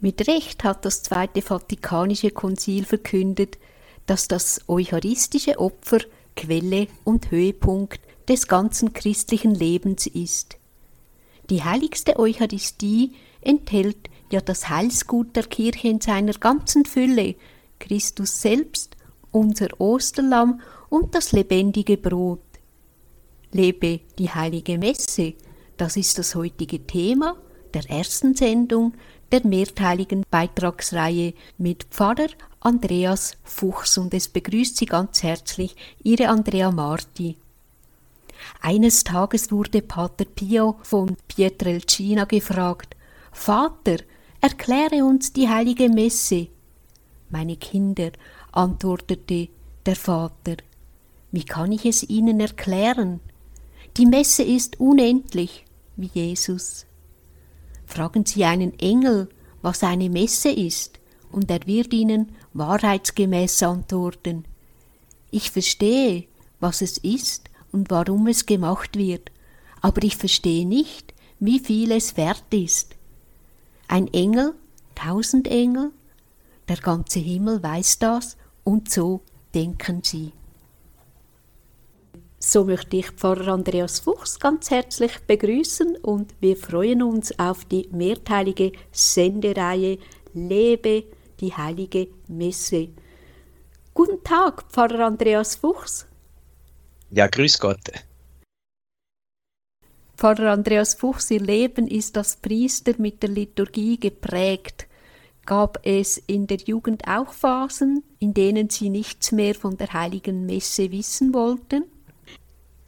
Mit Recht hat das Zweite Vatikanische Konzil verkündet, dass das eucharistische Opfer Quelle und Höhepunkt des ganzen christlichen Lebens ist. Die heiligste Eucharistie enthält ja das Heilsgut der Kirche in seiner ganzen Fülle, Christus selbst, unser Osterlamm und das lebendige Brot. Lebe die heilige Messe, das ist das heutige Thema der ersten Sendung der mehrteiligen Beitragsreihe mit Pfarrer Andreas Fuchs und es begrüßt Sie ganz herzlich Ihre Andrea Marti. Eines Tages wurde Pater Pio von Pietrelcina gefragt, Vater, erkläre uns die heilige Messe. Meine Kinder, antwortete der Vater, wie kann ich es ihnen erklären? Die Messe ist unendlich, wie Jesus. Fragen Sie einen Engel, was eine Messe ist, und er wird Ihnen wahrheitsgemäß antworten. Ich verstehe, was es ist und warum es gemacht wird, aber ich verstehe nicht, wie viel es wert ist. Ein Engel, tausend Engel, der ganze Himmel weiß das, und so denken sie. So möchte ich Pfarrer Andreas Fuchs ganz herzlich begrüßen und wir freuen uns auf die mehrteilige Sendereihe Lebe die heilige Messe. Guten Tag, Pfarrer Andreas Fuchs. Ja, grüß Gott. Pfarrer Andreas Fuchs, Ihr Leben ist als Priester mit der Liturgie geprägt. Gab es in der Jugend auch Phasen, in denen Sie nichts mehr von der heiligen Messe wissen wollten?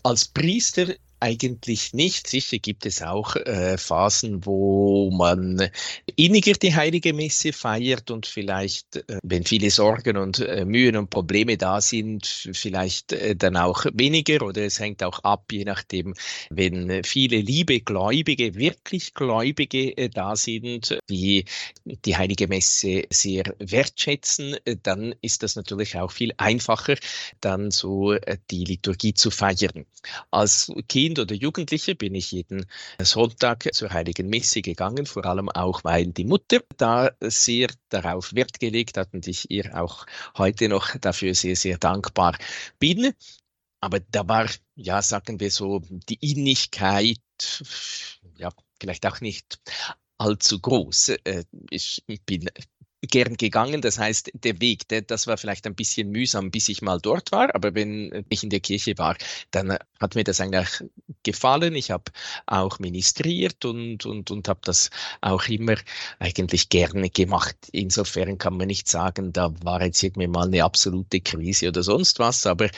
Als Priester eigentlich nicht. Sicher gibt es auch äh, Phasen, wo man inniger die heilige Messe feiert und vielleicht, äh, wenn viele Sorgen und äh, Mühen und Probleme da sind, vielleicht äh, dann auch weniger oder es hängt auch ab, je nachdem, wenn viele liebe Gläubige, wirklich Gläubige äh, da sind, die die heilige Messe sehr wertschätzen, äh, dann ist das natürlich auch viel einfacher, dann so die Liturgie zu feiern. Als Kind Kind oder Jugendliche bin ich jeden Sonntag zur Heiligen Messe gegangen, vor allem auch, weil die Mutter da sehr darauf Wert gelegt hat und ich ihr auch heute noch dafür sehr, sehr dankbar bin. Aber da war, ja, sagen wir so, die Innigkeit, ja, vielleicht auch nicht allzu groß. Äh, ich bin gern gegangen. Das heißt, der Weg, der, das war vielleicht ein bisschen mühsam, bis ich mal dort war. Aber wenn ich in der Kirche war, dann hat mir das eigentlich gefallen. Ich habe auch ministriert und, und, und habe das auch immer eigentlich gerne gemacht. Insofern kann man nicht sagen, da war jetzt irgendwie mal eine absolute Krise oder sonst was, aber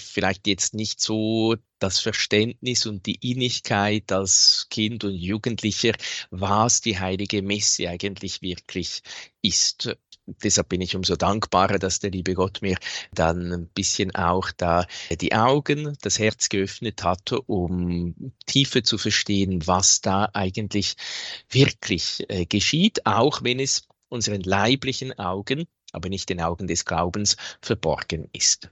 vielleicht jetzt nicht so das Verständnis und die Innigkeit als Kind und Jugendlicher, was die heilige Messe eigentlich wirklich ist. Deshalb bin ich umso dankbarer, dass der liebe Gott mir dann ein bisschen auch da die Augen, das Herz geöffnet hat, um tiefer zu verstehen, was da eigentlich wirklich äh, geschieht, auch wenn es unseren leiblichen Augen, aber nicht den Augen des Glaubens verborgen ist.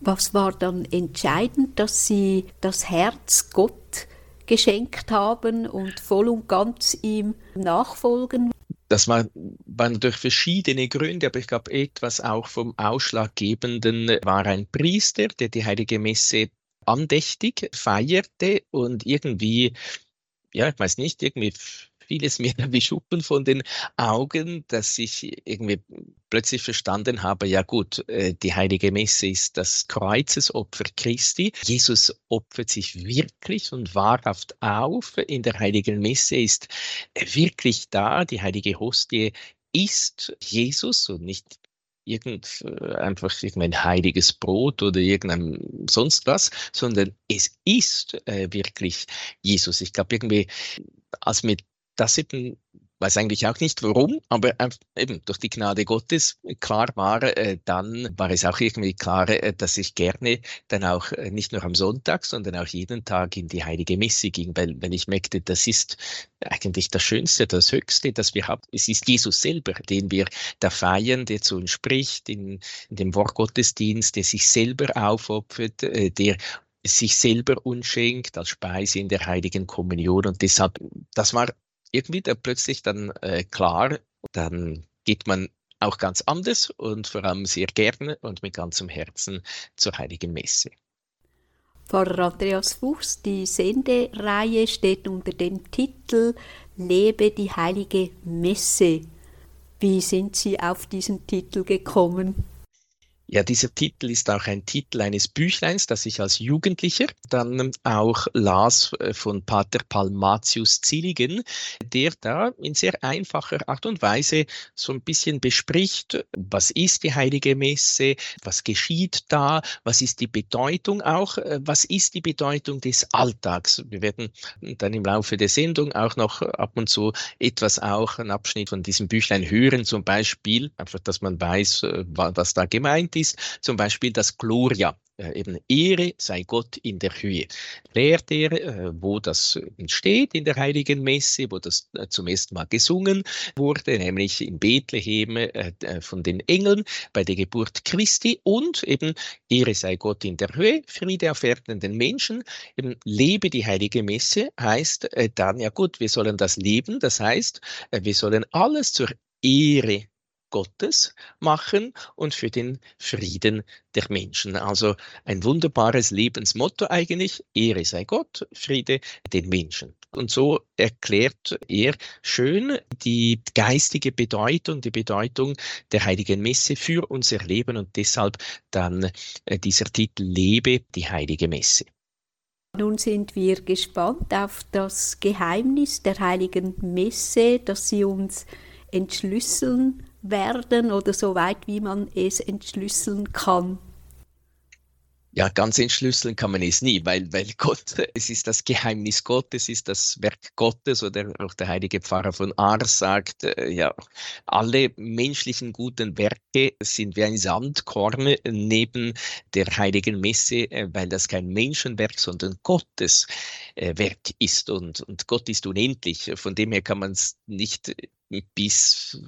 Was war dann entscheidend, dass Sie das Herz Gott geschenkt haben und voll und ganz ihm nachfolgen? Das war, waren durch verschiedene Gründe, aber ich glaube, etwas auch vom Ausschlaggebenden war ein Priester, der die Heilige Messe andächtig feierte und irgendwie, ja, ich weiß nicht, irgendwie vieles mir wie Schuppen von den Augen, dass ich irgendwie plötzlich verstanden habe, ja gut, äh, die heilige Messe ist das Kreuzesopfer Christi. Jesus opfert sich wirklich und wahrhaft auf. In der heiligen Messe ist wirklich da, die heilige Hostie ist Jesus und nicht irgend, äh, einfach irgendein heiliges Brot oder irgendein sonst was, sondern es ist äh, wirklich Jesus. Ich glaube, irgendwie, als mir das eben, weiß eigentlich auch nicht warum, aber eben durch die Gnade Gottes klar war, äh, dann war es auch irgendwie klar, äh, dass ich gerne dann auch äh, nicht nur am Sonntag, sondern auch jeden Tag in die heilige Messe ging, weil, weil ich merkte, das ist eigentlich das Schönste, das Höchste, das wir haben. Es ist Jesus selber, den wir da feiern, der zu uns spricht in, in dem Wort Gottesdienst, der sich selber aufopfert, der sich selber uns schenkt als Speise in der heiligen Kommunion. Und deshalb, das war irgendwie da plötzlich dann äh, klar, dann geht man auch ganz anders und vor allem sehr gerne und mit ganzem Herzen zur Heiligen Messe. Pfarrer Andreas Fuchs, die Sendereihe steht unter dem Titel Lebe die heilige Messe. Wie sind Sie auf diesen Titel gekommen? Ja, dieser Titel ist auch ein Titel eines Büchleins, das ich als Jugendlicher dann auch las äh, von Pater Palmatius Zilligen, der da in sehr einfacher Art und Weise so ein bisschen bespricht, was ist die heilige Messe, was geschieht da, was ist die Bedeutung auch, äh, was ist die Bedeutung des Alltags. Wir werden dann im Laufe der Sendung auch noch ab und zu etwas auch, einen Abschnitt von diesem Büchlein hören, zum Beispiel, einfach, dass man weiß, äh, was da gemeint ist ist zum Beispiel das Gloria, äh, eben Ehre sei Gott in der Höhe. Lehrt er, äh, wo das entsteht in der Heiligen Messe, wo das äh, zum ersten Mal gesungen wurde, nämlich in Bethlehem von den Engeln bei der Geburt Christi und eben Ehre sei Gott in der Höhe, Friede auf Erden den Menschen, eben lebe die Heilige Messe heißt dann, ja gut, wir sollen das leben, das heißt, wir sollen alles zur Ehre Gottes machen und für den Frieden der Menschen. Also ein wunderbares Lebensmotto eigentlich. Ehre sei Gott, Friede den Menschen. Und so erklärt er schön die geistige Bedeutung, die Bedeutung der heiligen Messe für unser Leben und deshalb dann äh, dieser Titel Lebe die heilige Messe. Nun sind wir gespannt auf das Geheimnis der heiligen Messe, das Sie uns entschlüsseln werden oder so weit, wie man es entschlüsseln kann. Ja, ganz entschlüsseln kann man es nie, weil, weil Gott, es ist das Geheimnis Gottes, es ist das Werk Gottes oder auch der heilige Pfarrer von Ars sagt, äh, ja, alle menschlichen guten Werke sind wie ein Sandkorn neben der heiligen Messe, äh, weil das kein Menschenwerk, sondern Gottes äh, Werk ist und, und Gott ist unendlich. Von dem her kann man es nicht bis,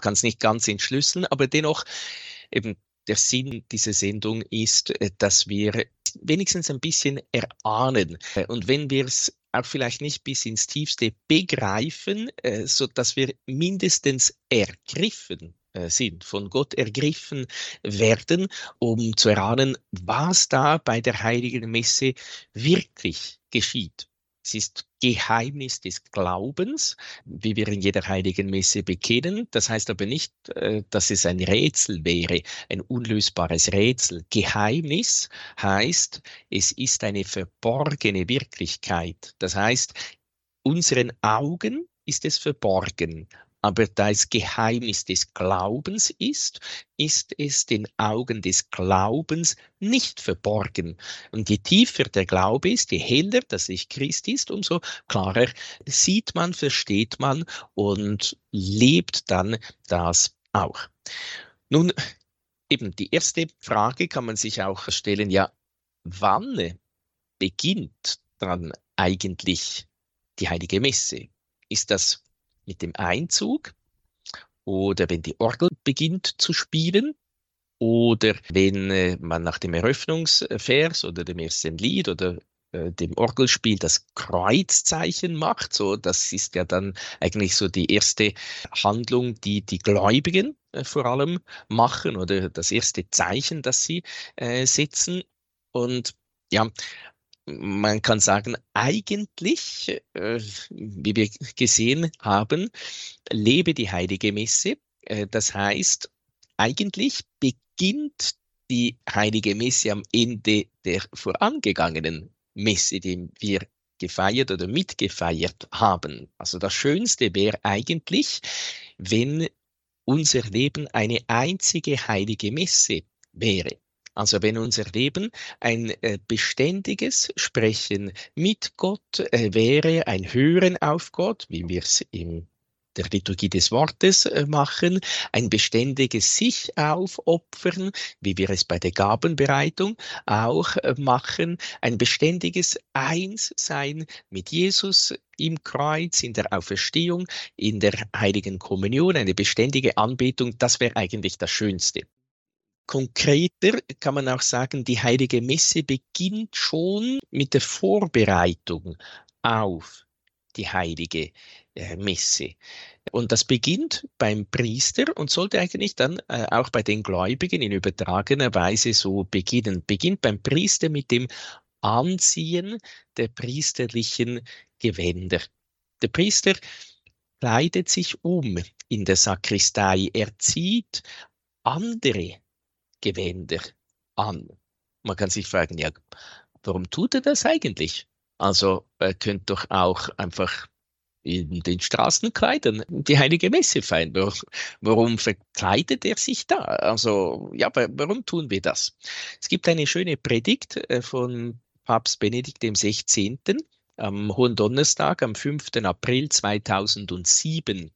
kann es nicht ganz entschlüsseln, aber dennoch eben der Sinn dieser Sendung ist, äh, dass wir wenigstens ein bisschen erahnen. Äh, und wenn wir es auch vielleicht nicht bis ins Tiefste begreifen, äh, so dass wir mindestens ergriffen sind, von Gott ergriffen werden, um zu erahnen, was da bei der heiligen Messe wirklich geschieht. Es ist Geheimnis des Glaubens, wie wir in jeder heiligen Messe bekennen. Das heißt aber nicht, äh, dass es ein Rätsel wäre, ein unlösbares Rätsel. Geheimnis heißt, es ist eine verborgene Wirklichkeit. Das heißt, unseren Augen ist es verborgen, aber da es Geheimnis des Glaubens ist, ist es den Augen des Glaubens nicht verborgen. Und je tiefer der Glaube ist, je heller das Licht Christi ist, umso klarer sieht man, versteht man und lebt dann das auch. Nun, eben die erste Frage kann man sich auch stellen, ja, wann beginnt dann eigentlich die heilige Messe? Ist das mit dem Einzug oder wenn die Orgel beginnt zu spielen oder wenn äh, man nach dem Eröffnungsvers oder dem ersten Lied oder äh, dem Orgelspiel das Kreuzzeichen macht. So, das ist ja dann eigentlich so die erste Handlung, die die Gläubigen äh, vor allem machen oder das erste Zeichen, das sie setzen. Und ja, man kann sagen, eigentlich, äh, wie wir gesehen haben, lebe die heilige Messe. Äh, das heißt, eigentlich beginnt die heilige Messe am Ende der vorangegangenen Messe, die wir gefeiert oder mitgefeiert haben. Also das Schönste wäre eigentlich, wenn unser Leben eine einzige heilige Messe wäre. Also wenn unser Leben ein äh, beständiges Sprechen mit Gott äh, wäre, ein Hören auf Gott, wie wir es in der Liturgie des Wortes äh, machen, ein beständiges sich aufopfern, wie wir es bei der Gabenbereitung auch machen, ein beständiges Einssein mit Jesus im Kreuz, in der Auferstehung, in der heiligen Kommunion, eine beständige Anbetung, das wäre eigentlich das Schönste. Konkreter kann man auch sagen, die heilige Messe beginnt schon mit der Vorbereitung auf die heilige äh, Messe. Und das beginnt beim Priester und sollte eigentlich dann äh, auch bei den Gläubigen in übertragener Weise so beginnen. Beginnt beim Priester mit dem Anziehen der priesterlichen Gewänder. Der Priester kleidet sich um in der Sakristei. Er zieht andere Gewänder an. Man kann sich fragen, ja, warum tut er das eigentlich? Also er könnte doch auch einfach in den Straßenkleidern die heilige Messe feiern. Warum verkleidet er sich da? Also ja, warum tun wir das? Es gibt eine schöne Predigt äh, von Papst Benedikt XVI. am Hohen Donnerstag, am 5. April 2007.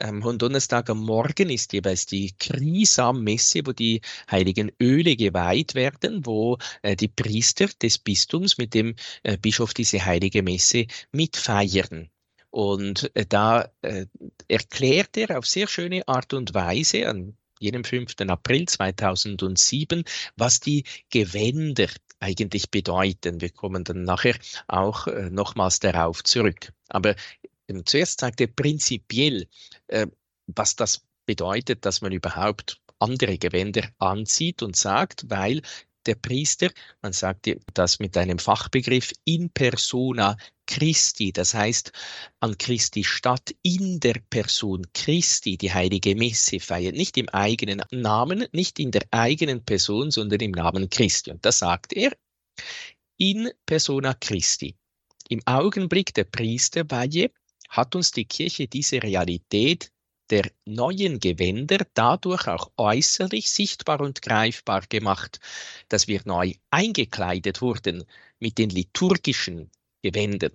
Am Hohen Donnerstag am Morgen ist jeweils die Krisam-Messe, wo die heiligen Öle geweiht werden, wo äh, die Priester des Bistums mit dem äh, Bischof diese heilige Messe mitfeiern. Und äh, da äh, erklärt er auf sehr schöne Art und Weise an jenem 5. April 2007, was die Gewänder eigentlich bedeuten. Wir kommen dann nachher auch äh, nochmals darauf zurück. Aber ähm, zuerst sagt er prinzipiell, äh, was das bedeutet, dass man überhaupt andere Gewänder anzieht und sagt, weil der Priester, man sagt das mit einem Fachbegriff, in persona Christi, das heißt an Christi Stadt in der Person Christi die heilige Messe feiert, nicht im eigenen Namen, nicht in der eigenen Person, sondern im Namen Christi. Und das sagt er in persona Christi. Im Augenblick der Priesterweihe hat uns die Kirche diese Realität der neuen Gewänder dadurch auch äußerlich sichtbar und greifbar gemacht, dass wir neu eingekleidet wurden mit den liturgischen Gewändern.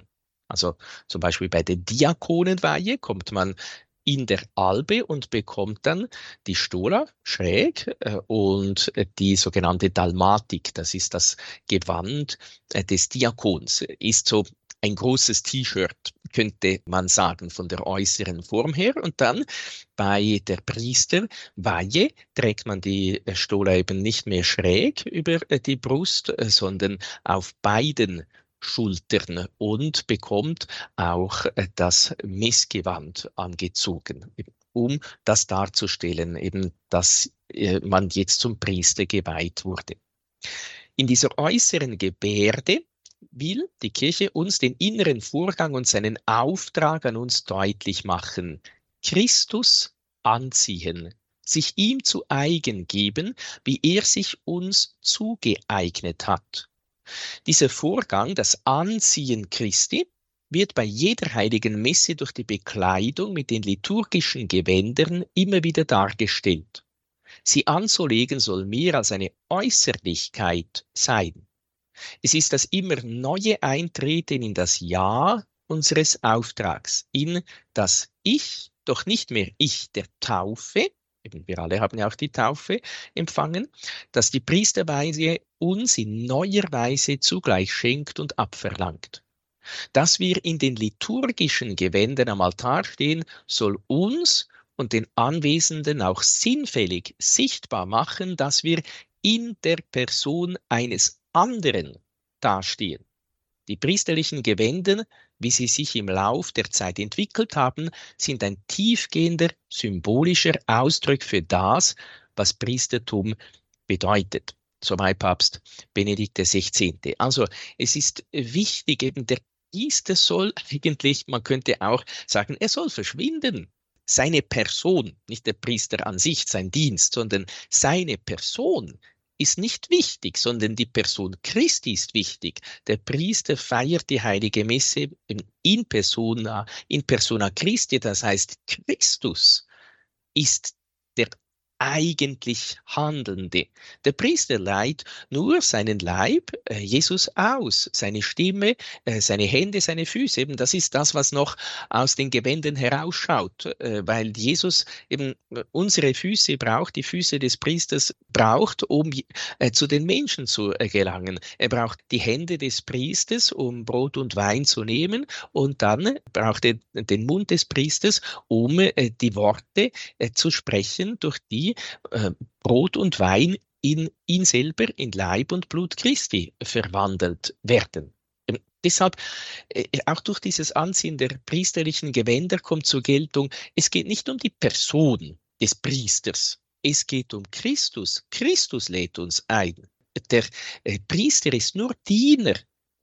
Also zum Beispiel bei der Diakonenweihe kommt man in der Albe und bekommt dann die Stola schräg äh, und die sogenannte Dalmatik, das ist das Gewand äh, des Diakons, ist so ein großes T-Shirt, könnte man sagen, von der äußeren Form her. Und dann bei der Priesterweihe trägt man die Stola eben nicht mehr schräg über die Brust, sondern auf beiden Schultern und bekommt auch das Messgewand angezogen, um das darzustellen, eben, dass äh, man jetzt zum Priester geweiht wurde. In dieser äußeren Gebärde will die Kirche uns den inneren Vorgang und seinen Auftrag an uns deutlich machen. Christus anziehen, sich ihm zu eigen geben, wie er sich uns zugeeignet hat. Dieser Vorgang, das Anziehen Christi, wird bei jeder heiligen Messe durch die Bekleidung mit den liturgischen Gewändern immer wieder dargestellt. Sie anzulegen soll mehr als eine Äußerlichkeit sein. Es ist das immer neue Eintreten in das Ja unseres Auftrags, in das Ich, doch nicht mehr Ich der Taufe, eben wir alle haben ja auch die Taufe empfangen, dass die Priesterweise uns in neuer Weise zugleich schenkt und abverlangt. Dass wir in den liturgischen Gewändern am Altar stehen, soll uns und den Anwesenden auch sinnfällig sichtbar machen, dass wir in der Person eines anderen dastehen. Die priesterlichen Gewänder, wie sie sich im Lauf der Zeit entwickelt haben, sind ein tiefgehender symbolischer Ausdruck für das, was Priestertum bedeutet. Soweit Papst Benedikt XVI. Also es ist wichtig, eben der Priester soll eigentlich, man könnte auch sagen, er soll verschwinden. Seine Person, nicht der Priester an sich, sein Dienst, sondern seine Person ist nicht wichtig, sondern die Person Christi ist wichtig. Der Priester feiert die heilige Messe in persona, in persona Christi, das heißt Christus ist der eigentlich Handelnde. Der Priester leiht nur seinen Leib, äh, Jesus aus, seine Stimme, äh, seine Hände, seine Füße. Eben das ist das, was noch aus den Gewänden herausschaut, äh, weil Jesus eben unsere Füße braucht, die Füße des Priesters braucht, um zu den Menschen zu gelangen. Er braucht die Hände des Priesters, um Brot und Wein zu nehmen und dann braucht er den Mund des Priesters, um die Worte zu sprechen, durch die äh, Brot und Wein in ihn selber, in Leib und Blut Christi verwandelt werden. Deshalb, äh, auch durch dieses Anziehen der priesterlichen Gewänder kommt zur Geltung, es geht nicht um die Person des Priesters, es geht um Christus. Christus lädt uns ein. Der äh, Priester ist nur Diener,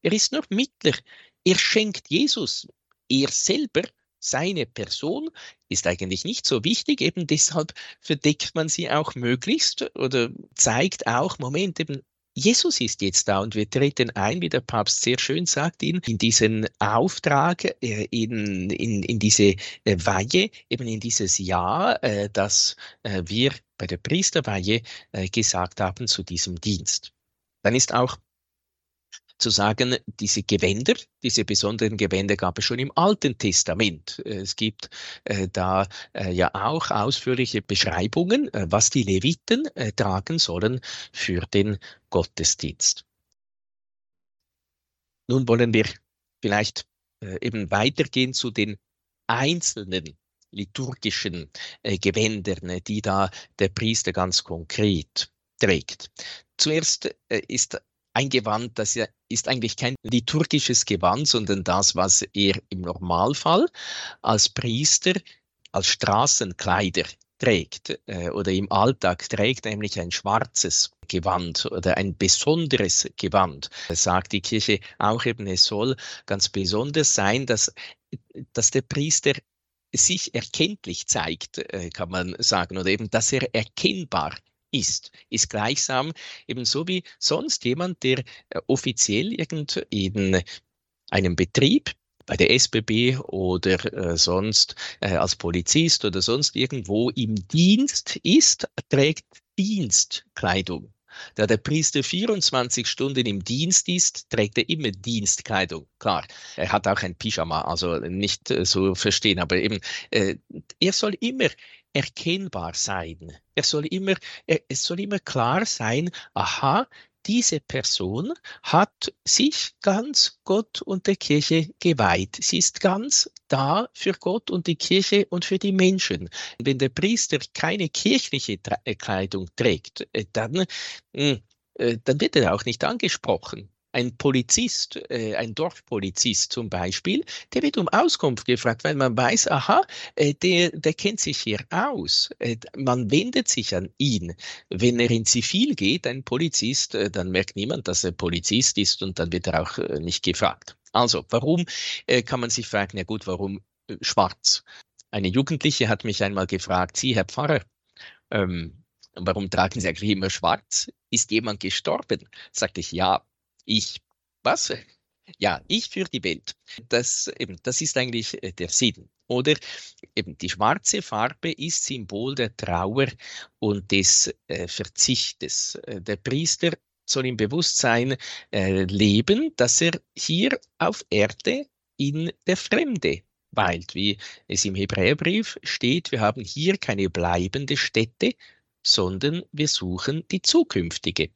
er ist nur Mittler, er schenkt Jesus. Er selber, seine Person, ist eigentlich nicht so wichtig, eben deshalb verdeckt man sie auch möglichst oder zeigt auch, Moment, eben Jesus ist jetzt da und wir treten ein, wie der Papst sehr schön sagt, in, in diesen Auftrag, äh, in, in, in diese äh, Weihe, eben in dieses Jahr, äh, das wir bei der Priesterweihe gesagt haben zu diesem Dienst. Dann ist auch zu sagen, diese Gewänder, diese besonderen Gewänder gab es schon im Alten Testament. Es gibt äh, da äh, ja auch ausführliche Beschreibungen, äh, was die Leviten äh, tragen sollen für den Gottesdienst. Nun wollen wir vielleicht äh, eben weitergehen zu den einzelnen liturgischen äh, Gewändern, die da der Priester ganz konkret trägt. Zuerst ist ein Gewand, das ja ist eigentlich kein liturgisches Gewand, sondern das, was er im Normalfall als Priester, als Straßenkleider trägt äh, oder im Alltag trägt, nämlich ein schwarzes Gewand oder ein besonderes Gewand. Das sagt die Kirche auch eben, es soll ganz besonders sein, dass, dass der Priester sich erkenntlich zeigt, äh, kann man sagen, oder eben, dass er erkennbar ist, ist gleichsam ebenso wie sonst jemand, der äh, offiziell irgend in einem Betrieb bei der SBB oder äh, sonst äh, als Polizist oder sonst irgendwo im Dienst ist, trägt Dienstkleidung. Da der Priester 24 Stunden im Dienst ist, trägt er immer Dienstkleidung. Klar, er hat auch ein Pyjama, also nicht äh, so verstehen, aber eben, äh, er soll immer erkennbar sein. Er soll immer, er, es soll immer klar sein, aha, diese Person hat sich ganz Gott und der Kirche geweiht. Sie ist ganz da für Gott und die Kirche und für die Menschen. Wenn der Priester keine kirchliche äh, Kleidung trägt, äh, dann, hm, äh, dann wird er auch nicht angesprochen ein Polizist, äh, ein Dorfpolizist zum Beispiel, der wird um Auskunft gefragt, weil man weiß, aha, äh, der, der kennt sich hier aus. Äh, man wendet sich an ihn. Wenn er in Zivil geht, ein Polizist, äh, dann merkt niemand, dass er Polizist ist und dann wird er auch äh, nicht gefragt. Also, warum äh, kann man sich fragen, ja gut, warum schwarz? Eine Jugendliche hat mich einmal gefragt, Sie, Herr Pfarrer, ähm, warum tragen Sie eigentlich immer schwarz? Ist jemand gestorben? Sagte ich, ja, ich, was? Ja, ich für die Welt. Das, eben, das ist eigentlich äh, der Sinn. Oder eben die schwarze Farbe ist Symbol der Trauer und des äh, Verzichtes. Äh, der Priester soll im Bewusstsein äh, leben, dass er hier auf Erde in der Fremde weilt, wie es im Hebräerbrief steht. Wir haben hier keine bleibende Stätte, sondern wir suchen die zukünftige.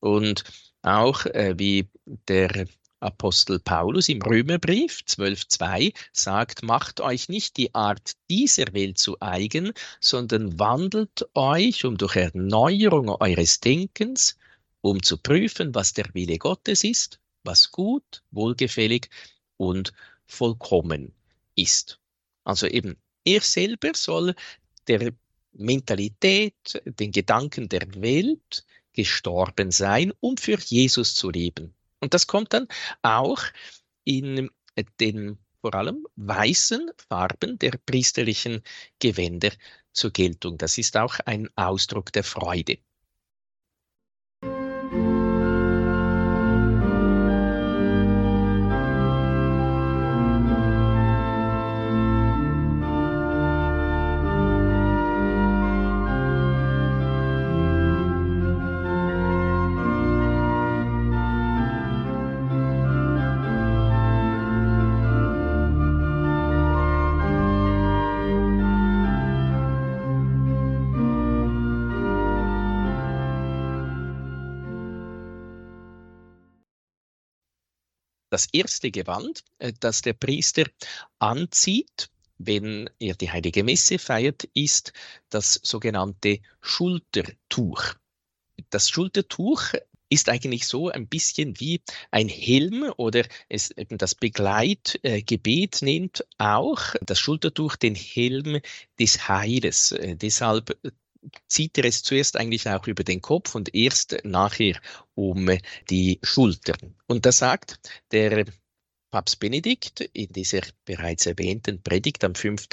Und auch äh, wie der Apostel Paulus im Römerbrief 12.2 sagt, macht euch nicht die Art dieser Welt zu eigen, sondern wandelt euch um durch Erneuerung eures Denkens, um zu prüfen, was der Wille Gottes ist, was gut, wohlgefällig und vollkommen ist. Also eben, er selber soll der Mentalität, den Gedanken der Welt gestorben sein, um für Jesus zu leben. Und das kommt dann auch in den vor allem weißen Farben der priesterlichen Gewänder zur Geltung. Das ist auch ein Ausdruck der Freude. Das erste Gewand, äh, das der Priester anzieht, wenn er die heilige Messe feiert, ist das sogenannte Schultertuch. Das Schultertuch ist eigentlich so ein bisschen wie ein Helm oder es eben das Begleitgebet nennt auch das Schultertuch den Helm des Heiles. Äh, deshalb zieht er es zuerst eigentlich auch über den Kopf und erst nachher um die Schultern. Und da sagt der Papst Benedikt in dieser bereits erwähnten Predigt am 5.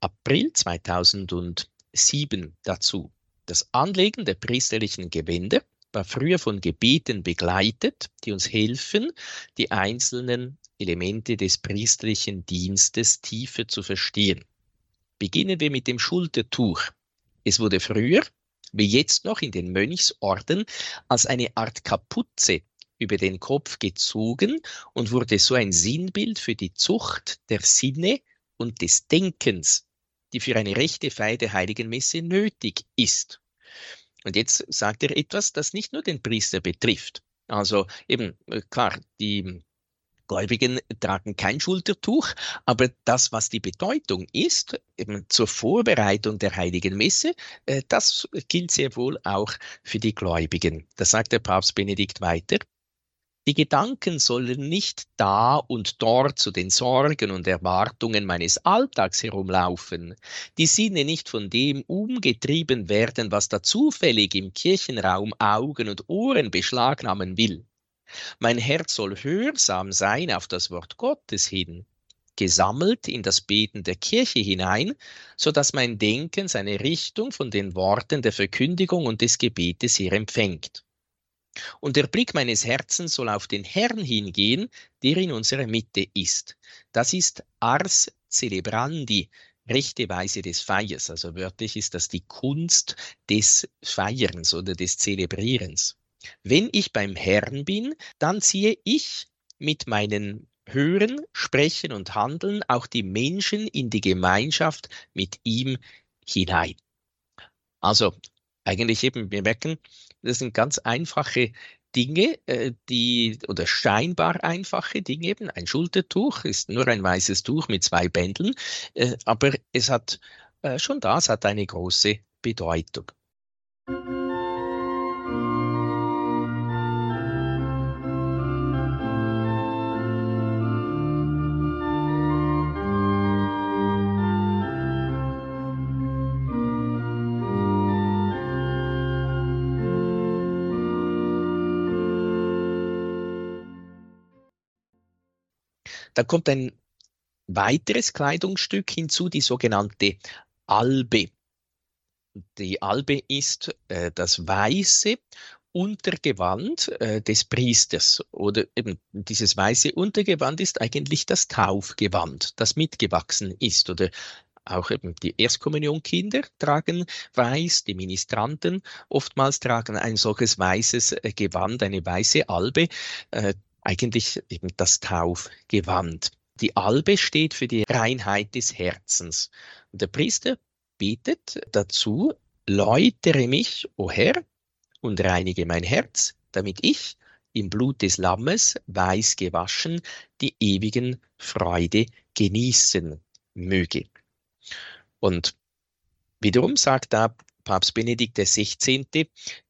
April 2007 dazu. Das Anlegen der priesterlichen Gewänder war früher von Gebeten begleitet, die uns helfen, die einzelnen Elemente des priesterlichen Dienstes tiefer zu verstehen. Beginnen wir mit dem Schultertuch. Es wurde früher, wie jetzt noch in den Mönchsorden, als eine Art Kapuze über den Kopf gezogen und wurde so ein Sinnbild für die Zucht der Sinne und des Denkens, die für eine rechte Feier der Heiligen Messe nötig ist. Und jetzt sagt er etwas, das nicht nur den Priester betrifft. Also eben, äh, klar, die Gläubigen tragen kein Schultertuch, aber das, was die Bedeutung ist, eben zur Vorbereitung der heiligen Messe, äh, das gilt sehr wohl auch für die Gläubigen. Das sagt der Papst Benedikt weiter. Die Gedanken sollen nicht da und dort zu den Sorgen und Erwartungen meines Alltags herumlaufen, die Sinne nicht von dem umgetrieben werden, was da zufällig im Kirchenraum Augen und Ohren beschlagnahmen will. Mein Herz soll hörsam sein auf das Wort Gottes hin, gesammelt in das Beten der Kirche hinein, so dass mein Denken seine Richtung von den Worten der Verkündigung und des Gebetes hier empfängt. Und der Blick meines Herzens soll auf den Herrn hingehen, der in unserer Mitte ist. Das ist Ars Celebrandi, rechte Weise des Feiers. Also wörtlich ist das die Kunst des Feierns oder des Zelebrierens. Wenn ich beim Herrn bin, dann ziehe ich mit meinen Hören, Sprechen und Handeln auch die Menschen in die Gemeinschaft mit ihm hinein. Also eigentlich eben, wir merken, das sind ganz einfache Dinge, äh, die oder scheinbar einfache Dinge eben. Ein Schultertuch ist nur ein weißes Tuch mit zwei Bändeln, äh, aber es hat äh, schon das hat eine große Bedeutung. Da kommt ein weiteres Kleidungsstück hinzu, die sogenannte Albe. Die Albe ist äh, das weiße Untergewand äh, des Priesters oder eben dieses weiße Untergewand ist eigentlich das Taufgewand, das mitgewachsen ist oder auch eben die Erstkommunionkinder tragen weiß, die Ministranten oftmals tragen ein solches weißes äh, Gewand, eine weiße Albe. Eigentlich eben das Taufgewand. Die Albe steht für die Reinheit des Herzens. Und der Priester betet dazu, läutere mich, o Herr, und reinige mein Herz, damit ich im Blut des Lammes weiß gewaschen die ewigen Freude genießen möge. Und wiederum sagt da Papst Benedikt XVI.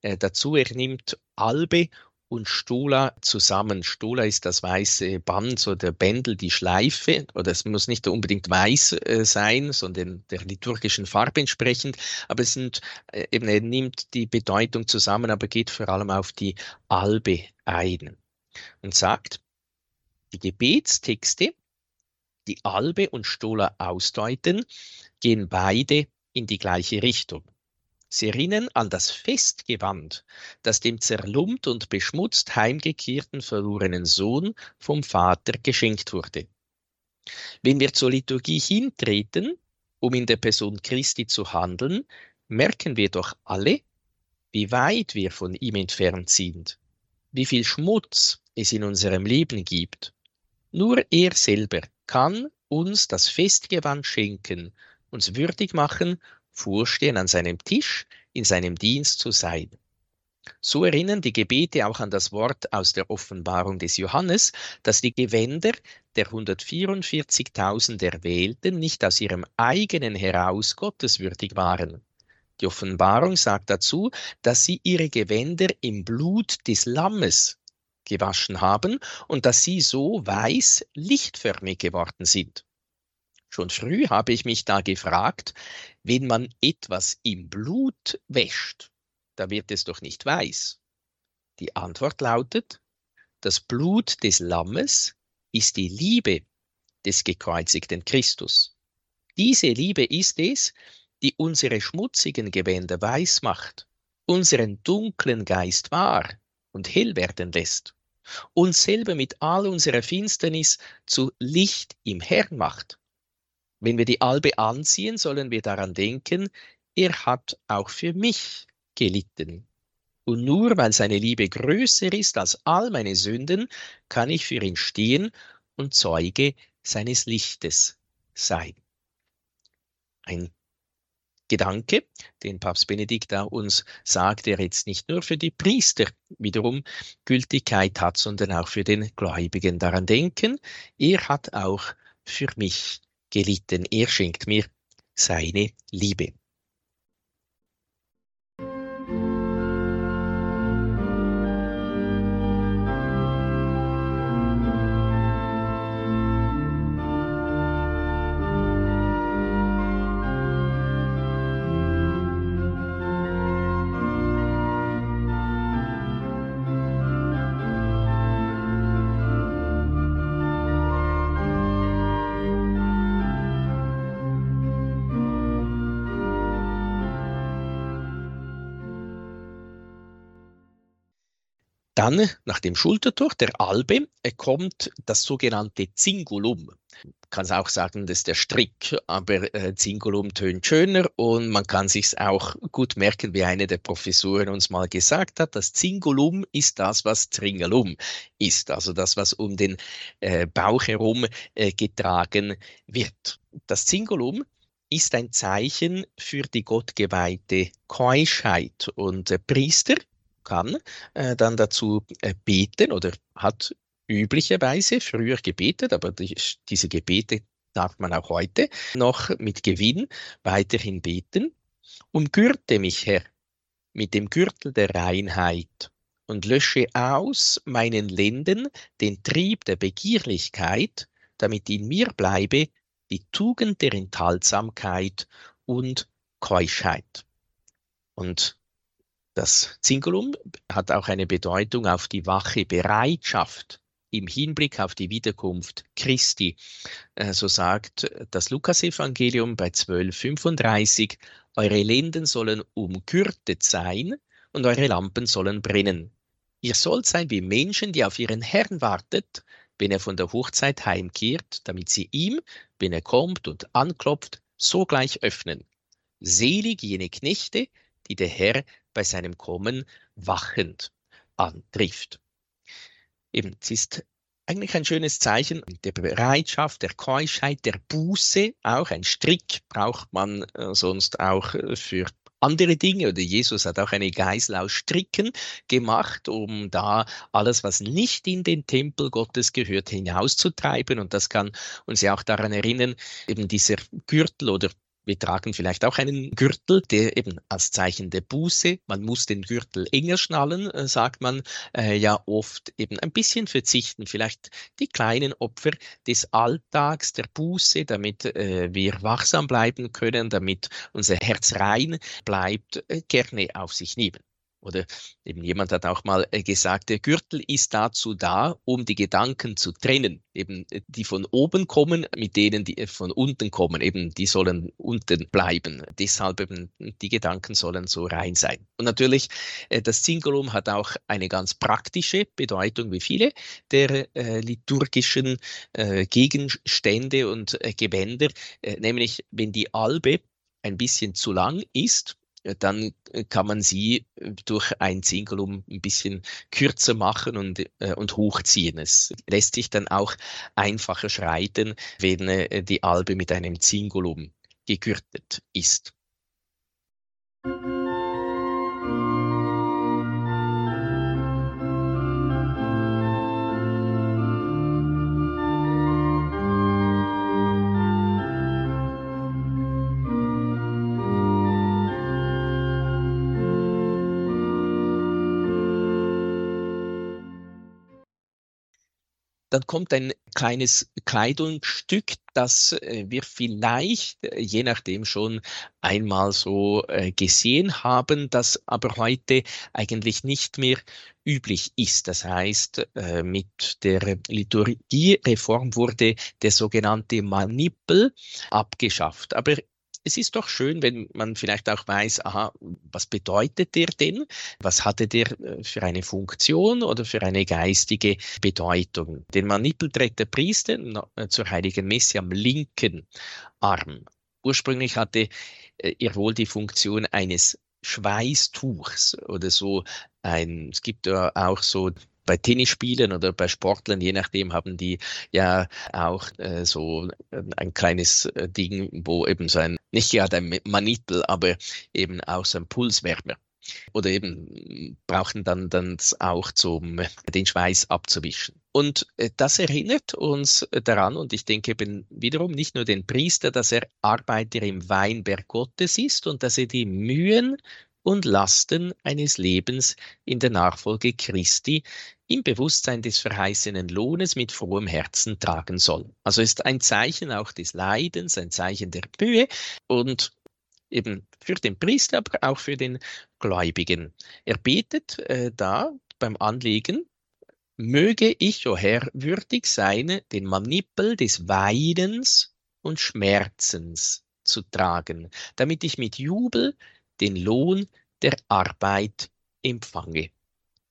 Äh, dazu, er nimmt Albe und Stula zusammen. Stula ist das weiße Band, so der Bändel, die Schleife, oder es muss nicht unbedingt weiß äh, sein, sondern der liturgischen Farbe entsprechend, aber es sind, äh, eben, er nimmt die Bedeutung zusammen, aber geht vor allem auf die Albe ein und sagt, die Gebetstexte, die Albe und Stola ausdeuten, gehen beide in die gleiche Richtung. Sie erinnern an das Festgewand, das dem zerlumpt und beschmutzt heimgekehrten verlorenen Sohn vom Vater geschenkt wurde. Wenn wir zur Liturgie hintreten, um in der Person Christi zu handeln, merken wir doch alle, wie weit wir von ihm entfernt sind, wie viel Schmutz es in unserem Leben gibt. Nur er selber kann uns das Festgewand schenken, uns würdig machen vorstehen an seinem Tisch, in seinem Dienst zu sein. So erinnern die Gebete auch an das Wort aus der Offenbarung des Johannes, dass die Gewänder der 144.000 Erwählten nicht aus ihrem eigenen heraus gotteswürdig waren. Die Offenbarung sagt dazu, dass sie ihre Gewänder im Blut des Lammes gewaschen haben und dass sie so weiß lichtförmig geworden sind. Schon früh habe ich mich da gefragt, wenn man etwas im Blut wäscht, da wird es doch nicht weiß. Die Antwort lautet, das Blut des Lammes ist die Liebe des gekreuzigten Christus. Diese Liebe ist es, die unsere schmutzigen Gewänder weiß macht, unseren dunklen Geist wahr und hell werden lässt, uns selber mit all unserer Finsternis zu Licht im Herrn macht. Wenn wir die Albe anziehen, sollen wir daran denken, er hat auch für mich gelitten. Und nur weil seine Liebe größer ist als all meine Sünden, kann ich für ihn stehen und Zeuge seines Lichtes sein. Ein Gedanke, den Papst Benedikt da uns sagt, der jetzt nicht nur für die Priester wiederum Gültigkeit hat, sondern auch für den Gläubigen daran denken. Er hat auch für mich gelitten. Er schenkt mir seine Liebe. Dann, nach dem Schultertuch, der Albe, kommt das sogenannte Zingulum. Man kann auch sagen, das ist der Strick, aber äh, Zingulum tönt schöner und man kann sich auch gut merken, wie eine der Professoren uns mal gesagt hat, das Zingulum ist das, was Tringelum ist, also das, was um den äh, Bauch herum äh, getragen wird. Das Zingulum ist ein Zeichen für die gottgeweihte Keuschheit und äh, Priester kann äh, dann dazu äh, beten oder hat üblicherweise früher gebetet, aber die, diese Gebete darf man auch heute noch mit Gewinn weiterhin beten. Umgürte mich, Herr, mit dem Gürtel der Reinheit und lösche aus meinen Lenden den Trieb der Begierlichkeit, damit in mir bleibe die Tugend der Enthaltsamkeit und Keuschheit. Und das Zingulum hat auch eine Bedeutung auf die wache Bereitschaft im Hinblick auf die Wiederkunft Christi. Äh, so sagt das Lukasevangelium bei 1235, eure Lenden sollen umgürtet sein und eure Lampen sollen brennen. Ihr sollt sein wie Menschen, die auf ihren Herrn wartet, wenn er von der Hochzeit heimkehrt, damit sie ihm, wenn er kommt und anklopft, sogleich öffnen. Selig jene Knechte, die der Herr bei seinem Kommen wachend antrifft. Eben, es ist eigentlich ein schönes Zeichen der Bereitschaft, der Keuschheit, der Buße. Auch ein Strick braucht man äh, sonst auch äh, für andere Dinge oder Jesus hat auch eine Geißel aus Stricken gemacht, um da alles, was nicht in den Tempel Gottes gehört, hinauszutreiben. Und das kann uns ja auch daran erinnern, eben dieser Gürtel oder wir tragen vielleicht auch einen Gürtel, der eben als Zeichen der Buße, man muss den Gürtel enger schnallen, äh, sagt man äh, ja oft eben ein bisschen verzichten, vielleicht die kleinen Opfer des Alltags, der Buße, damit äh, wir wachsam bleiben können, damit unser Herz rein bleibt, äh, gerne auf sich nehmen. Oder eben jemand hat auch mal äh, gesagt, der Gürtel ist dazu da, um die Gedanken zu trennen. Eben äh, die von oben kommen, mit denen die äh, von unten kommen, eben die sollen unten bleiben. Deshalb eben die Gedanken sollen so rein sein. Und natürlich, das Zingulum hat auch eine ganz praktische Bedeutung, wie viele der liturgischen Gegenstände und Gewänder, nämlich wenn die Albe ein bisschen zu lang ist, dann äh, kann man sie äh, durch ein Zingulum ein bisschen kürzer machen und, äh, und hochziehen. Es lässt sich dann auch einfacher schreiten, wenn äh, die Albe mit einem Zingulum gegürtet ist. Dann kommt ein kleines Kleidungsstück, das äh, wir vielleicht, äh, je nachdem schon einmal so äh, gesehen haben, das aber heute eigentlich nicht mehr üblich ist. Das heißt, mit der Liturgiereform wurde der sogenannte Manipel abgeschafft. Aber es ist doch schön, wenn man vielleicht auch weiß, aha, was bedeutet der denn? Was hatte der äh, für eine Funktion oder für eine geistige Bedeutung? Den Manipel trägt der Priester äh, zur heiligen Messe am linken Arm. Ursprünglich hatte äh, er wohl die Funktion eines Schweißtuchs oder so ein, es gibt ja auch so bei Tennisspielern oder bei Sportlern, je nachdem, haben die ja auch äh, so ein kleines äh, Ding, wo eben so ein, nicht gerade ein Manitel, aber eben auch so ein Pulswärmer. Oder eben brauchen dann dann auch zum den Schweiß abzuwischen. Und äh, das erinnert uns daran, und ich denke eben wiederum nicht nur den Priester, dass er Arbeiter im Weinberg Gottes ist und dass er die Mühen und Lasten eines Lebens in der Nachfolge Christi im Bewusstsein des verheißenen Lohnes mit frohem Herzen tragen soll. Also ist ein Zeichen auch des Leidens, ein Zeichen der Mühe und eben für den Priester, aber auch für den Gläubigen. Er betet äh, da beim Anlegen, möge ich, o oh Herr, würdig sein, den Manipel des Weidens und Schmerzens zu tragen, damit ich mit Jubel den Lohn der Arbeit empfange.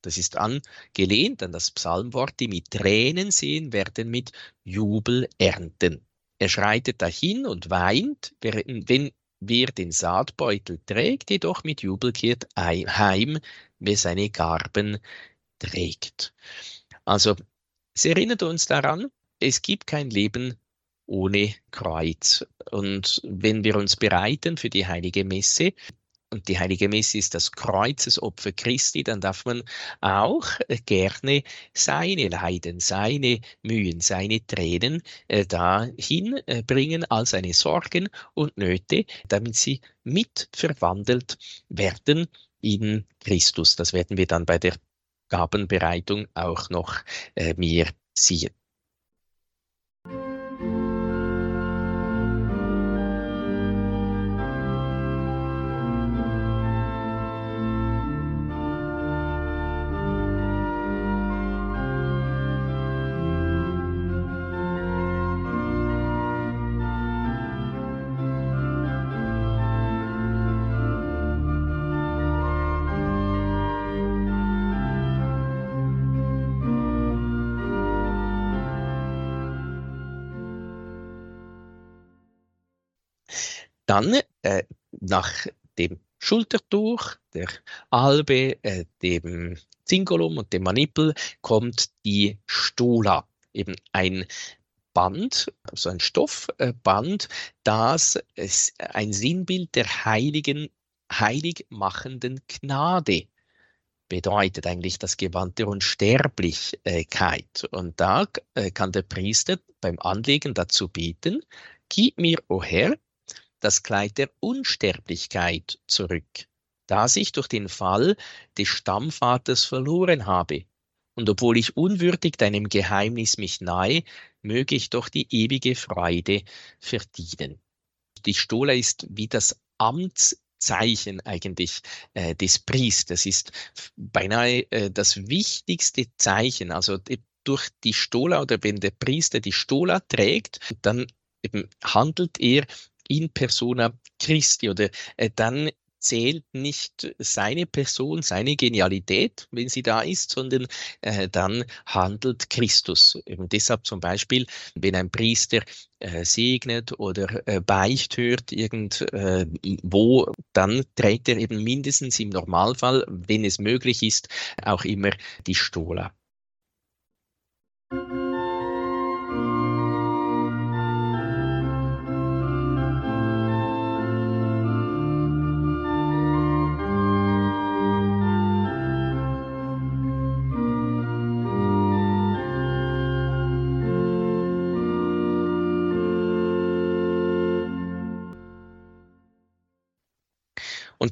Das ist angelehnt an das Psalmwort, die mit Tränen sehen werden, mit Jubel ernten. Er schreitet dahin und weint, wenn wer den Saatbeutel trägt, jedoch mit Jubel kehrt heim, wer seine Garben trägt. Also, es erinnert uns daran, es gibt kein Leben ohne Kreuz. Und wenn wir uns bereiten für die heilige Messe, und die Heilige Messe ist das Kreuzesopfer Christi, dann darf man auch äh, gerne seine Leiden, seine Mühen, seine Tränen äh, dahin äh, bringen, all seine Sorgen und Nöte, damit sie mit verwandelt werden in Christus. Das werden wir dann bei der Gabenbereitung auch noch äh, mehr sehen. Nach dem Schultertuch, der Albe, äh, dem Zingolum und dem Manipel kommt die Stola, eben ein Band, also ein Stoffband, das ein Sinnbild der heiligen, heilig machenden Gnade bedeutet eigentlich das Gewand der Unsterblichkeit. Und da äh, kann der Priester beim Anlegen dazu beten, gib mir, o oh Herr, das Kleid der Unsterblichkeit zurück, das ich durch den Fall des Stammvaters verloren habe. Und obwohl ich unwürdig deinem Geheimnis mich nahe, möge ich doch die ewige Freude verdienen. Die Stola ist wie das Amtszeichen eigentlich äh, des Priesters, ist beinahe äh, das wichtigste Zeichen. Also durch die Stola oder wenn der Priester die Stola trägt, dann eben handelt er in persona Christi oder äh, dann zählt nicht seine Person, seine Genialität, wenn sie da ist, sondern äh, dann handelt Christus. Eben deshalb zum Beispiel, wenn ein Priester äh, segnet oder äh, beicht hört irgendwo, äh, dann trägt er eben mindestens im Normalfall, wenn es möglich ist, auch immer die Stola.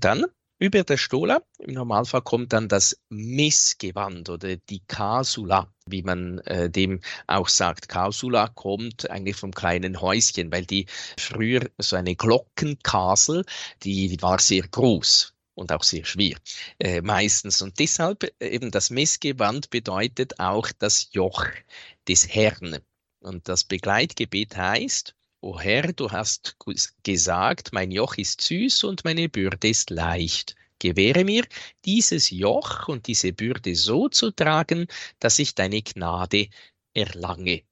Und dann Über der Stola im Normalfall kommt dann das Messgewand oder die Casula, wie man äh, dem auch sagt. Casula kommt eigentlich vom kleinen Häuschen, weil die früher so eine Glockenkasel, die, die war sehr groß und auch sehr schwer äh, meistens. Und deshalb äh, eben das Messgewand bedeutet auch das Joch des Herrn. Und das Begleitgebet heißt, O Herr, du hast gesagt, mein Joch ist süß und meine Bürde ist leicht. Gewähre mir, dieses Joch und diese Bürde so zu tragen, dass ich deine Gnade erlange.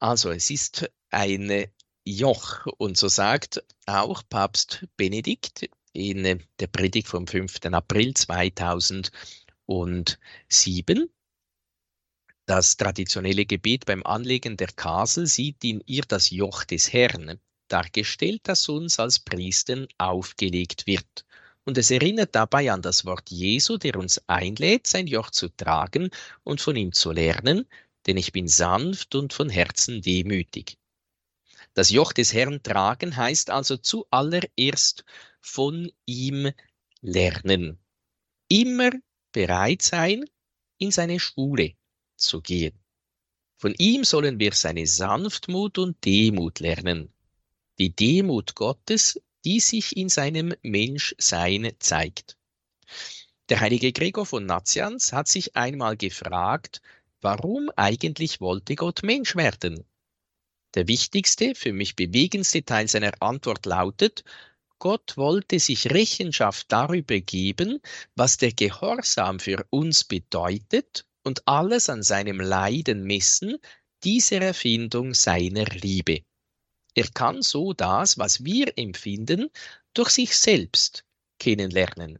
Also es ist ein Joch und so sagt auch Papst Benedikt in der Predigt vom 5. April 2007, das traditionelle Gebet beim Anlegen der Kasel sieht in ihr das Joch des Herrn dargestellt, das uns als Priestern aufgelegt wird. Und es erinnert dabei an das Wort Jesu, der uns einlädt, sein Joch zu tragen und von ihm zu lernen, denn ich bin sanft und von Herzen demütig. Das Joch des Herrn tragen heißt also zuallererst von ihm lernen. Immer bereit sein, in seine Schule zu gehen. Von ihm sollen wir seine Sanftmut und Demut lernen. Die Demut Gottes, die sich in seinem Menschsein zeigt. Der heilige Gregor von Nazianz hat sich einmal gefragt, warum eigentlich wollte Gott Mensch werden? Der wichtigste, für mich bewegendste Teil seiner Antwort lautet, Gott wollte sich Rechenschaft darüber geben, was der Gehorsam für uns bedeutet und alles an seinem Leiden messen, dieser Erfindung seiner Liebe. Er kann so das, was wir empfinden, durch sich selbst kennenlernen.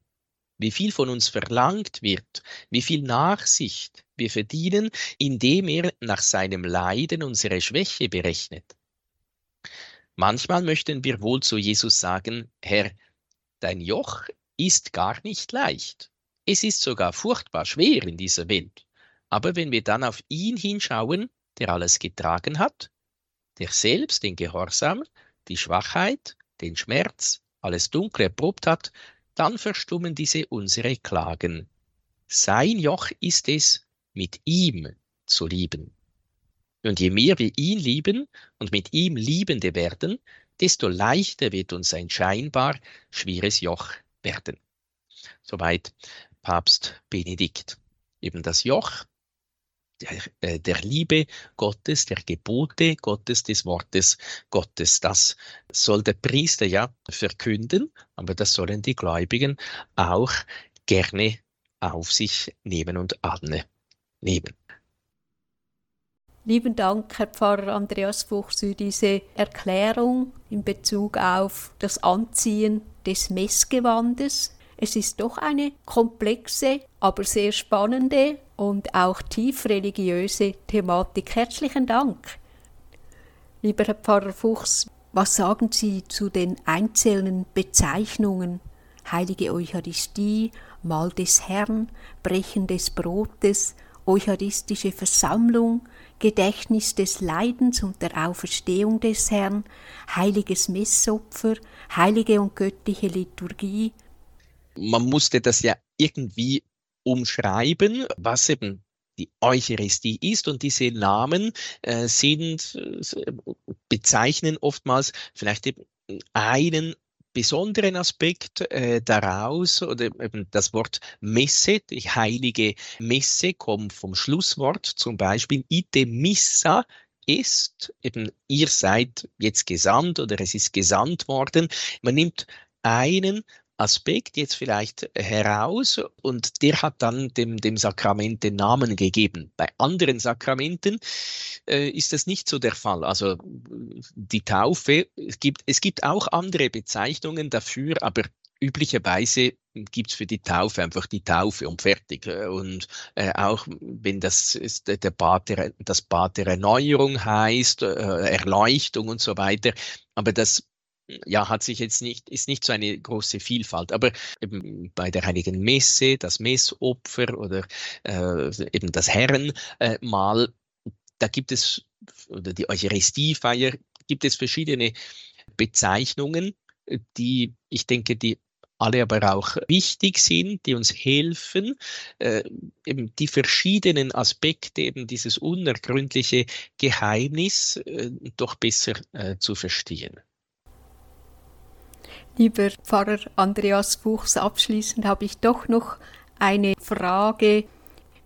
Wie viel von uns verlangt wird, wie viel Nachsicht wir verdienen, indem er nach seinem Leiden unsere Schwäche berechnet. Manchmal möchten wir wohl zu Jesus sagen, Herr, dein Joch ist gar nicht leicht. Es ist sogar furchtbar schwer in dieser Welt. Aber wenn wir dann auf ihn hinschauen, der alles getragen hat, der selbst den Gehorsam, die Schwachheit, den Schmerz, alles Dunkle erprobt hat, dann verstummen diese unsere Klagen. Sein Joch ist es, mit ihm zu lieben. Und je mehr wir ihn lieben und mit ihm Liebende werden, desto leichter wird uns ein scheinbar schweres Joch werden. Soweit Papst Benedikt. Eben das Joch der, äh, der Liebe Gottes, der Gebote Gottes, des Wortes Gottes. Das soll der Priester ja verkünden, aber das sollen die Gläubigen auch gerne auf sich nehmen und annehmen. Lieben Dank, Herr Pfarrer Andreas Fuchs, für diese Erklärung in Bezug auf das Anziehen des Messgewandes. Es ist doch eine komplexe, aber sehr spannende und auch tief religiöse Thematik. Herzlichen Dank. Lieber Herr Pfarrer Fuchs, was sagen Sie zu den einzelnen Bezeichnungen? Heilige Eucharistie, Mahl des Herrn, Brechen des Brotes, Eucharistische Versammlung, Gedächtnis des Leidens und der Auferstehung des Herrn, heiliges Messopfer, heilige und göttliche Liturgie. Man musste das ja irgendwie umschreiben, was eben die Eucharistie ist und diese Namen äh, sind, äh, bezeichnen oftmals vielleicht eben einen besonderen Aspekt äh, daraus oder eben das Wort Messe, die heilige Messe kommt vom Schlusswort zum Beispiel ite missa ist eben ihr seid jetzt gesandt oder es ist gesandt worden. Man nimmt einen Aspekt jetzt vielleicht heraus und der hat dann dem, dem Sakrament den Namen gegeben. Bei anderen Sakramenten äh, ist das nicht so der Fall. Also die Taufe, es gibt, es gibt auch andere Bezeichnungen dafür, aber üblicherweise gibt es für die Taufe einfach die Taufe und fertig. Und äh, auch wenn das ist, der Bad der, das Bad der Erneuerung heißt, äh, Erleuchtung und so weiter, aber das ja, hat sich jetzt nicht, ist nicht so eine große Vielfalt. Aber eben bei der Heiligen Messe, das Messopfer oder äh, eben das Herrenmahl, äh, da gibt es, oder die Eucharistiefeier, gibt es verschiedene Bezeichnungen, die, ich denke, die alle aber auch wichtig sind, die uns helfen, äh, eben die verschiedenen Aspekte, eben dieses unergründliche Geheimnis äh, doch besser äh, zu verstehen. Lieber Pfarrer Andreas Fuchs, abschließend habe ich doch noch eine Frage.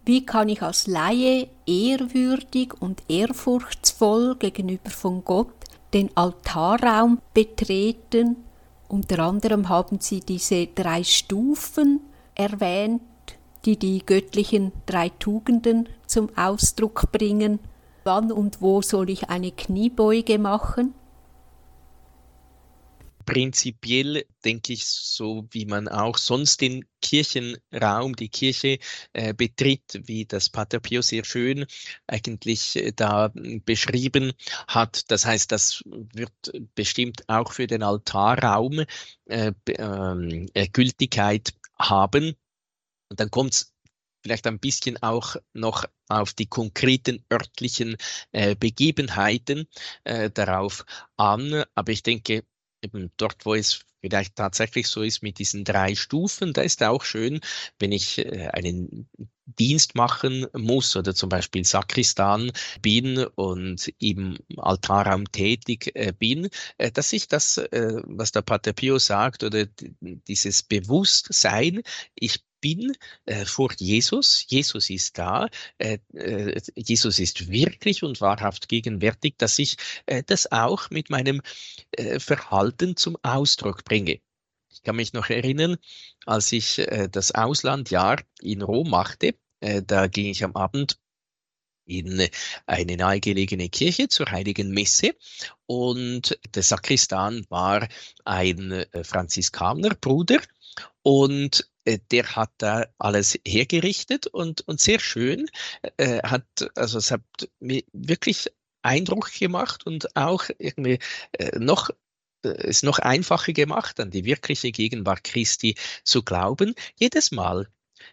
Wie kann ich als Laie ehrwürdig und ehrfurchtsvoll gegenüber von Gott den Altarraum betreten? Unter anderem haben Sie diese drei Stufen erwähnt, die die göttlichen drei Tugenden zum Ausdruck bringen. Wann und wo soll ich eine Kniebeuge machen? Prinzipiell denke ich, so wie man auch sonst den Kirchenraum, die Kirche äh, betritt, wie das Pater Pio sehr schön eigentlich äh, da beschrieben hat. Das heißt, das wird bestimmt auch für den Altarraum äh, ähm, äh, Gültigkeit haben. Und dann kommt es vielleicht ein bisschen auch noch auf die konkreten örtlichen äh, Begebenheiten äh, darauf an. Aber ich denke, eben dort, wo es vielleicht tatsächlich so ist mit diesen drei Stufen, da ist auch schön, wenn ich äh, einen Dienst machen muss oder zum Beispiel Sakristan bin und im Altarraum tätig äh, bin, äh, dass ich das, was der Pater Pio sagt, oder dieses Bewusstsein, ich bin äh, vor Jesus. Jesus ist da. Äh, äh, Jesus ist wirklich und wahrhaft gegenwärtig, dass ich äh, das auch mit meinem äh, Verhalten zum Ausdruck bringe. Ich kann mich noch erinnern, als ich äh, das Auslandjahr in Rom machte, da ging ich am Abend in eine nahegelegene Kirche zur heiligen Messe und der Sakristan war ein Franziskanerbruder und der hat da alles hergerichtet und, und sehr schön äh, hat, also es hat mir wirklich Eindruck gemacht und auch irgendwie äh, noch äh, es noch einfacher gemacht, an die wirkliche Gegenwart Christi zu glauben. Jedes Mal,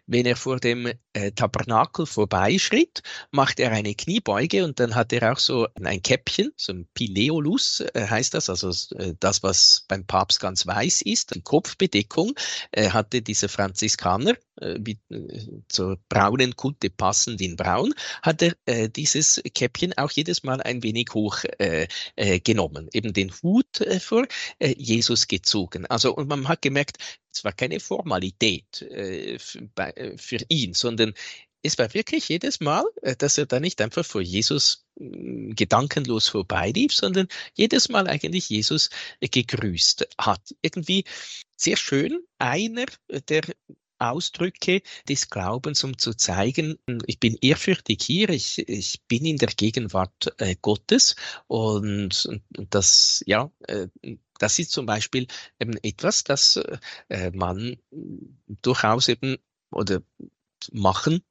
wenn er vor dem äh, Tabernakel vorbeischritt, macht er eine Kniebeuge und dann hat er auch so ein Käppchen, so ein Pileolus äh, heißt das, also äh, das, was beim Papst ganz weiß ist, die Kopfbedeckung äh, hatte dieser Franziskaner, äh, äh, zur braunen Kutte passend in braun, hat er äh, dieses Käppchen auch jedes Mal ein wenig hoch äh, äh, genommen, eben den Hut äh, vor äh, Jesus gezogen. Also und man hat gemerkt, es war keine Formalität äh, bei, für ihn, sondern es war wirklich jedes Mal, dass er da nicht einfach vor Jesus hm, gedankenlos vorbeilief, sondern jedes Mal eigentlich Jesus gegrüßt hat. Irgendwie sehr schön, einer der Ausdrücke des Glaubens, um zu zeigen, ich bin ehrfürchtig hier, ich, ich bin in der Gegenwart äh, Gottes und, und das, ja, äh, das ist zum Beispiel eben etwas, das äh, man durchaus eben oder machen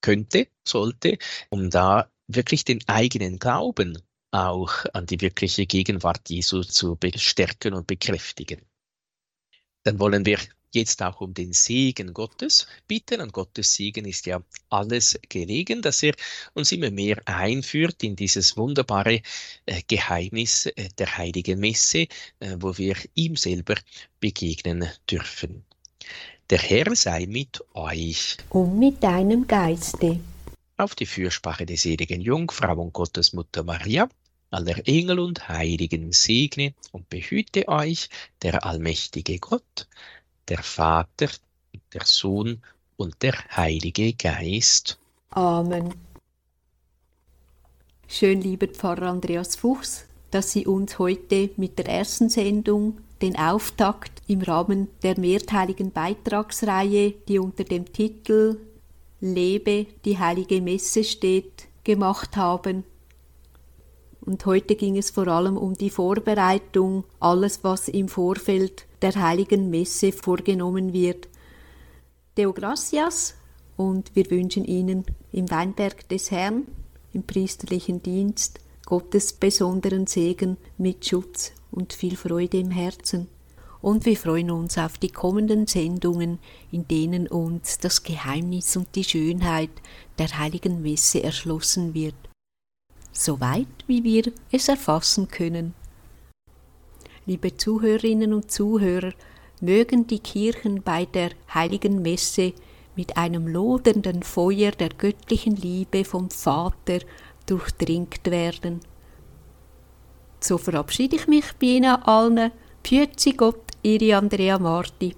könnte, sollte, um da wirklich den eigenen Glauben auch an die wirkliche Gegenwart Jesu zu bestärken und bekräftigen. Dann wollen wir jetzt auch um den Segen Gottes bitten. An Gottes Segen ist ja alles gelegen, dass er uns immer mehr einführt in dieses wunderbare äh, Geheimnis äh, der heiligen Messe, äh, wo wir ihm selber begegnen dürfen. Der Herr sei mit euch. Und mit deinem Geiste. Auf die Fürsprache der seligen Jungfrau und Gottesmutter Maria, aller Engel und Heiligen segne und behüte euch der allmächtige Gott, der Vater, der Sohn und der Heilige Geist. Amen. Schön, lieber Pfarrer Andreas Fuchs, dass Sie uns heute mit der ersten Sendung den Auftakt im Rahmen der mehrteiligen Beitragsreihe, die unter dem Titel Lebe die heilige Messe steht, gemacht haben. Und heute ging es vor allem um die Vorbereitung, alles, was im Vorfeld der heiligen Messe vorgenommen wird. Deo gracias und wir wünschen Ihnen im Weinberg des Herrn, im priesterlichen Dienst, Gottes besonderen Segen mit Schutz und viel Freude im Herzen. Und wir freuen uns auf die kommenden Sendungen, in denen uns das Geheimnis und die Schönheit der heiligen Messe erschlossen wird, soweit wie wir es erfassen können. Liebe Zuhörerinnen und Zuhörer, mögen die Kirchen bei der heiligen Messe mit einem lodernden Feuer der göttlichen Liebe vom Vater durchdringt werden. So verabschiede ich mich bei Ihnen allen. Pfiat Gott, Ihre Andrea Marti.